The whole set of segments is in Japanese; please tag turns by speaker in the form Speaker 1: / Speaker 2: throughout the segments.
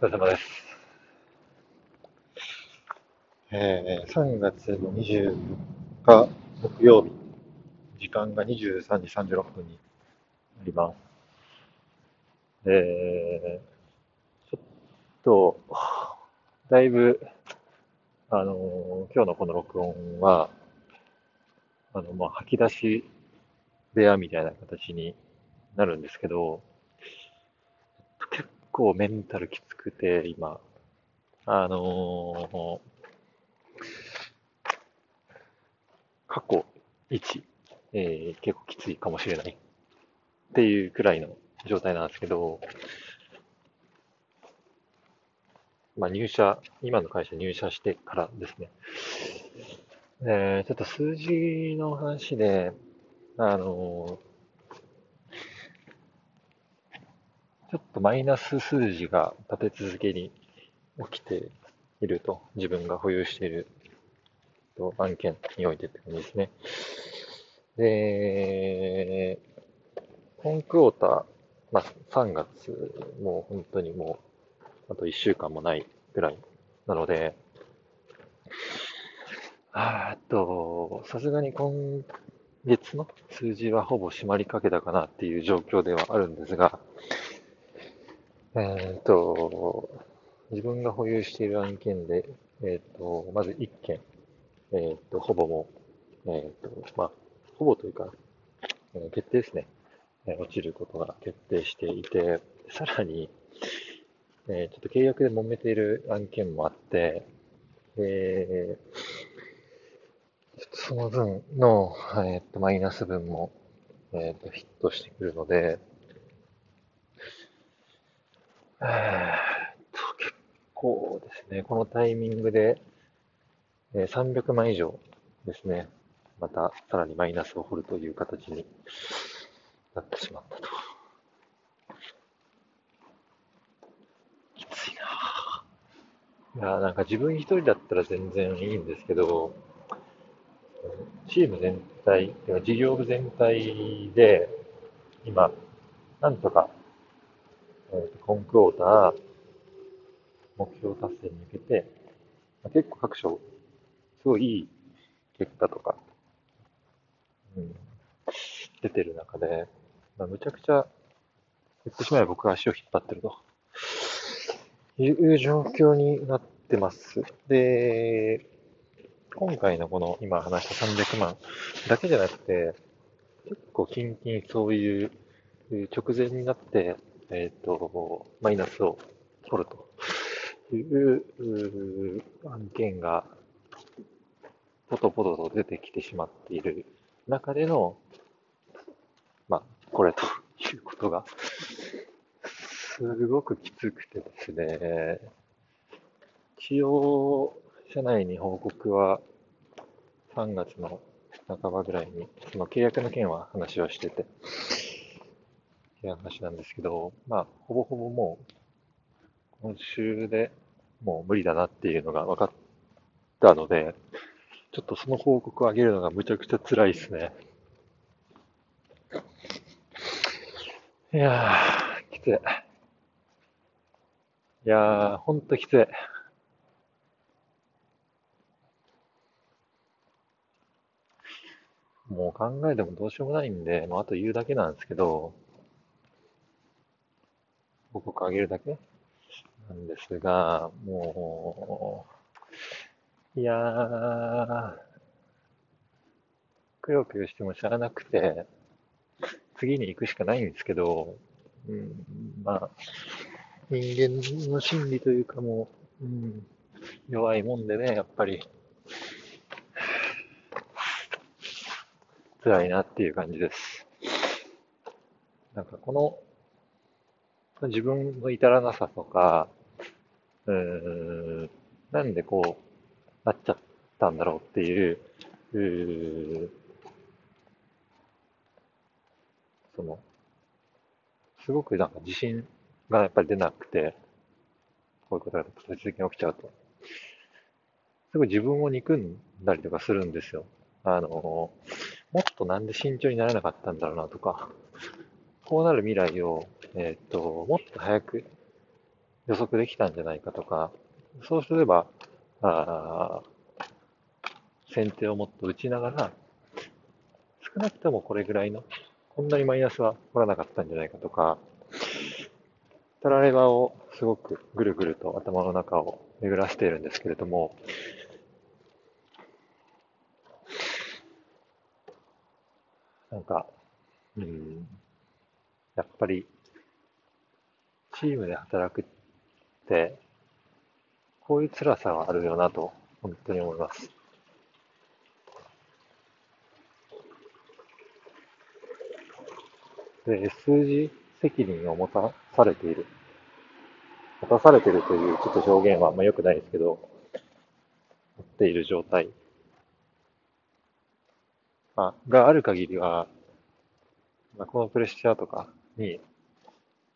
Speaker 1: お疲れ様です。えー、3月の24日木曜日、時間が23時36分になります。えー、ちょっと、だいぶ、あのー、今日のこの録音は、あの、まあ、吐き出し部屋みたいな形になるんですけど、構メンタルきつくて、今。あのー、過去1、えー、結構きついかもしれないっていうくらいの状態なんですけど、まあ入社、今の会社入社してからですね。えー、ちょっと数字の話で、あのちょっとマイナス数字が立て続けに起きていると、自分が保有している案件においてって感じですね。で、本クォーター、まあ、3月、もう本当にもう、あと1週間もないぐらいなので、あと、さすがに今月の数字はほぼ締まりかけたかなっていう状況ではあるんですが、えっ、と、自分が保有している案件で、えっ、と、まず1件、えっ、と、ほぼも、えっ、と、まあ、ほぼというか、決定ですね。落ちることが決定していて、さらに、えちょっと契約で揉めている案件もあって、えその分の、えっ、と、マイナス分も、えっ、と、ヒットしてくるので、えー、と、結構ですね、このタイミングで、えー、300万以上ですね、またさらにマイナスを掘るという形になってしまったと。きついなぁ。いやなんか自分一人だったら全然いいんですけど、チーム全体、事業部全体で、今、なんとかえーと、コンクォーター、目標達成に向けて、まあ、結構各所、すごいいい結果とか、うん、出てる中で、まあ、むちゃくちゃ、言ってしまえば僕が足を引っ張ってるという状況になってます。で、今回のこの今話した300万だけじゃなくて、結構近々そういう直前になって、えっ、ー、と、マイナスを取るという案件が、ポトポトと出てきてしまっている中での、まあ、これということが、すごくきつくてですね、一応、社内に報告は3月の半ばぐらいに、その契約の件は話をして、ていう話なんですけど、まあ、ほぼほぼもう、今週でもう無理だなっていうのが分かったので、ちょっとその報告を上げるのがむちゃくちゃ辛いですね。いやー、きつい。いやー、ほんときつい。もう考えてもどうしようもないんで、もうあと言うだけなんですけど、報告あげるだけなんですが、もう、いやー、くよくよしてもしゃあなくて、次に行くしかないんですけど、うん、まあ、人間の心理というかもう、うん、弱いもんでね、やっぱり、辛いなっていう感じです。なんかこの自分の至らなさとか、うーん、なんでこう、なっちゃったんだろうっていう、うその、すごくなんか自信がやっぱり出なくて、こういうことが突然起きちゃうと。すごい自分を憎んだりとかするんですよ。あの、もっとなんで慎重にならなかったんだろうなとか、こうなる未来を、えっ、と、もっと早く予測できたんじゃないかとか、そうすれば、あ先手をもっと打ちながら、少なくともこれぐらいの、こんなにマイナスは取らなかったんじゃないかとか、たらればをすごくぐるぐると頭の中を巡らせているんですけれども、なんか、うん、やっぱり、チームで働くって、こういう辛さがあるよなと、本当に思います。で、数字責任を持たされている。持たされているというちょっと表現はあんま良くないですけど、持っている状態あ、がある限りは、ま、このプレッシャーとかに、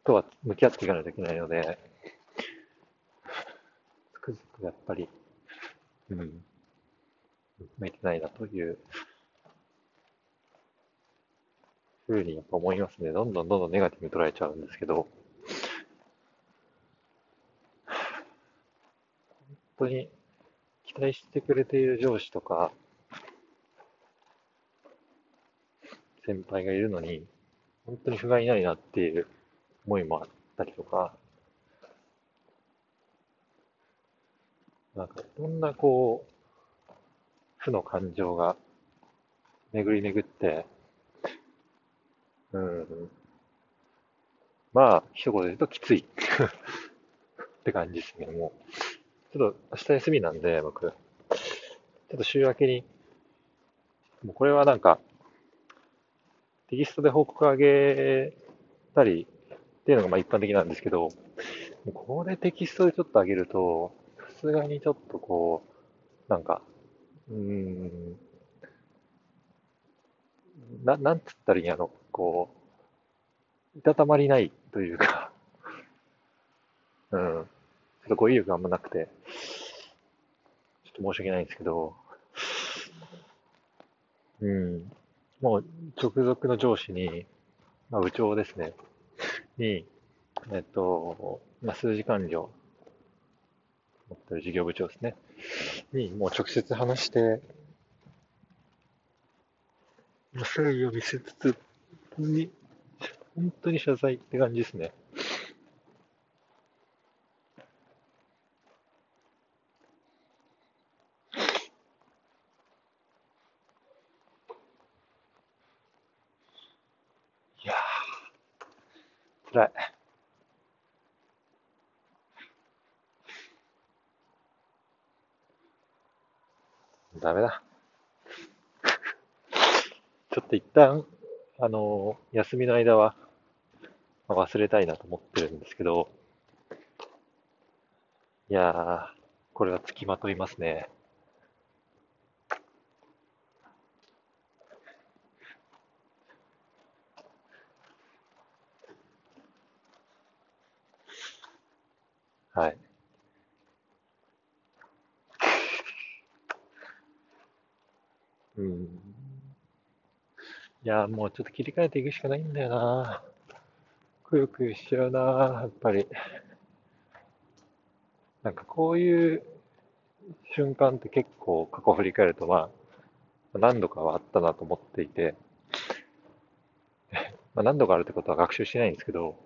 Speaker 1: とは向き合っていかないといけないので、つくづくやっぱり、うん、向いてないなというふうにやっぱ思いますね。どんどんどんどんネガティブに捉えちゃうんですけど、本当に期待してくれている上司とか、先輩がいるのに、本当に不甲斐ないなっていう思いもあったりとか、なんか、どんなこう、負の感情が巡り巡って、うん、まあ、一言で言うときついって感じですね、も。ちょっと明日休みなんで、僕。ちょっと週明けに、もうこれはなんか、テキストで報告上げたりっていうのがまあ一般的なんですけど、これテキストでちょっと上げると、さすがにちょっとこう、なんか、うーん、な、なんつったらいいんやろ、こう、いたたまりないというかうん、ちょっと語彙力あんまなくて、ちょっと申し訳ないんですけど、うん、もう直属の上司に、まあ、部長ですね、に、えっと、まあ、数字管理を持ってる事業部長ですね、にもう直接話して、誠意を見せつつ、本当に、本当に謝罪って感じですね。辛い。ダメだ。ちょっと一旦、あの、休みの間は、忘れたいなと思ってるんですけど、いやー、これはつきまといますね。はい。うん。いや、もうちょっと切り替えていくしかないんだよな。くよくよしちゃうな、やっぱり。なんかこういう瞬間って結構過去振り返るとまあ、何度かはあったなと思っていて、まあ何度かあるってことは学習しないんですけど、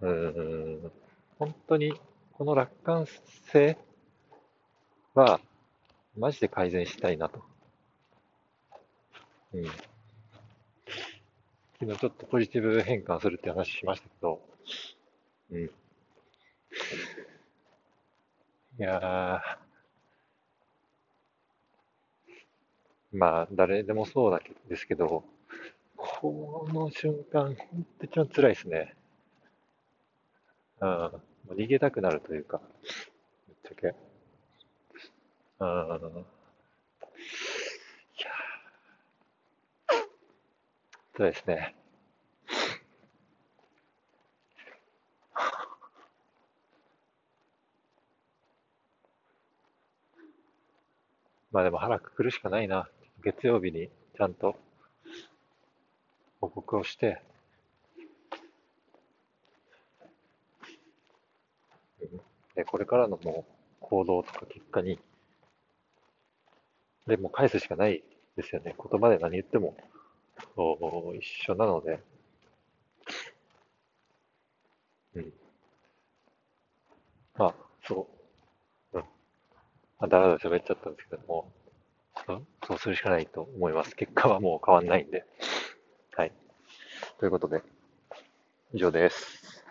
Speaker 1: うーん、本当にこの楽観性は、マジで改善したいなと。うん。昨日ちょっとポジティブ変換するって話しましたけど、うん。いやー、まあ、誰でもそうだけですけど、この瞬間、ほんと一番辛いですね。うん。逃げたくなるというか、ぶっちゃけ。うん。いやそうですね。まあでも腹くくるしかないな。月曜日にちゃんと報告をして、これからのもう行動とか結果に、でも返すしかないですよね。言葉で何言っても一緒なので、うん。まあ、そう。うん。あ、だらだら喋っちゃったんですけども、そうするしかないと思います。結果はもう変わんないんで。はい。ということで、以上です。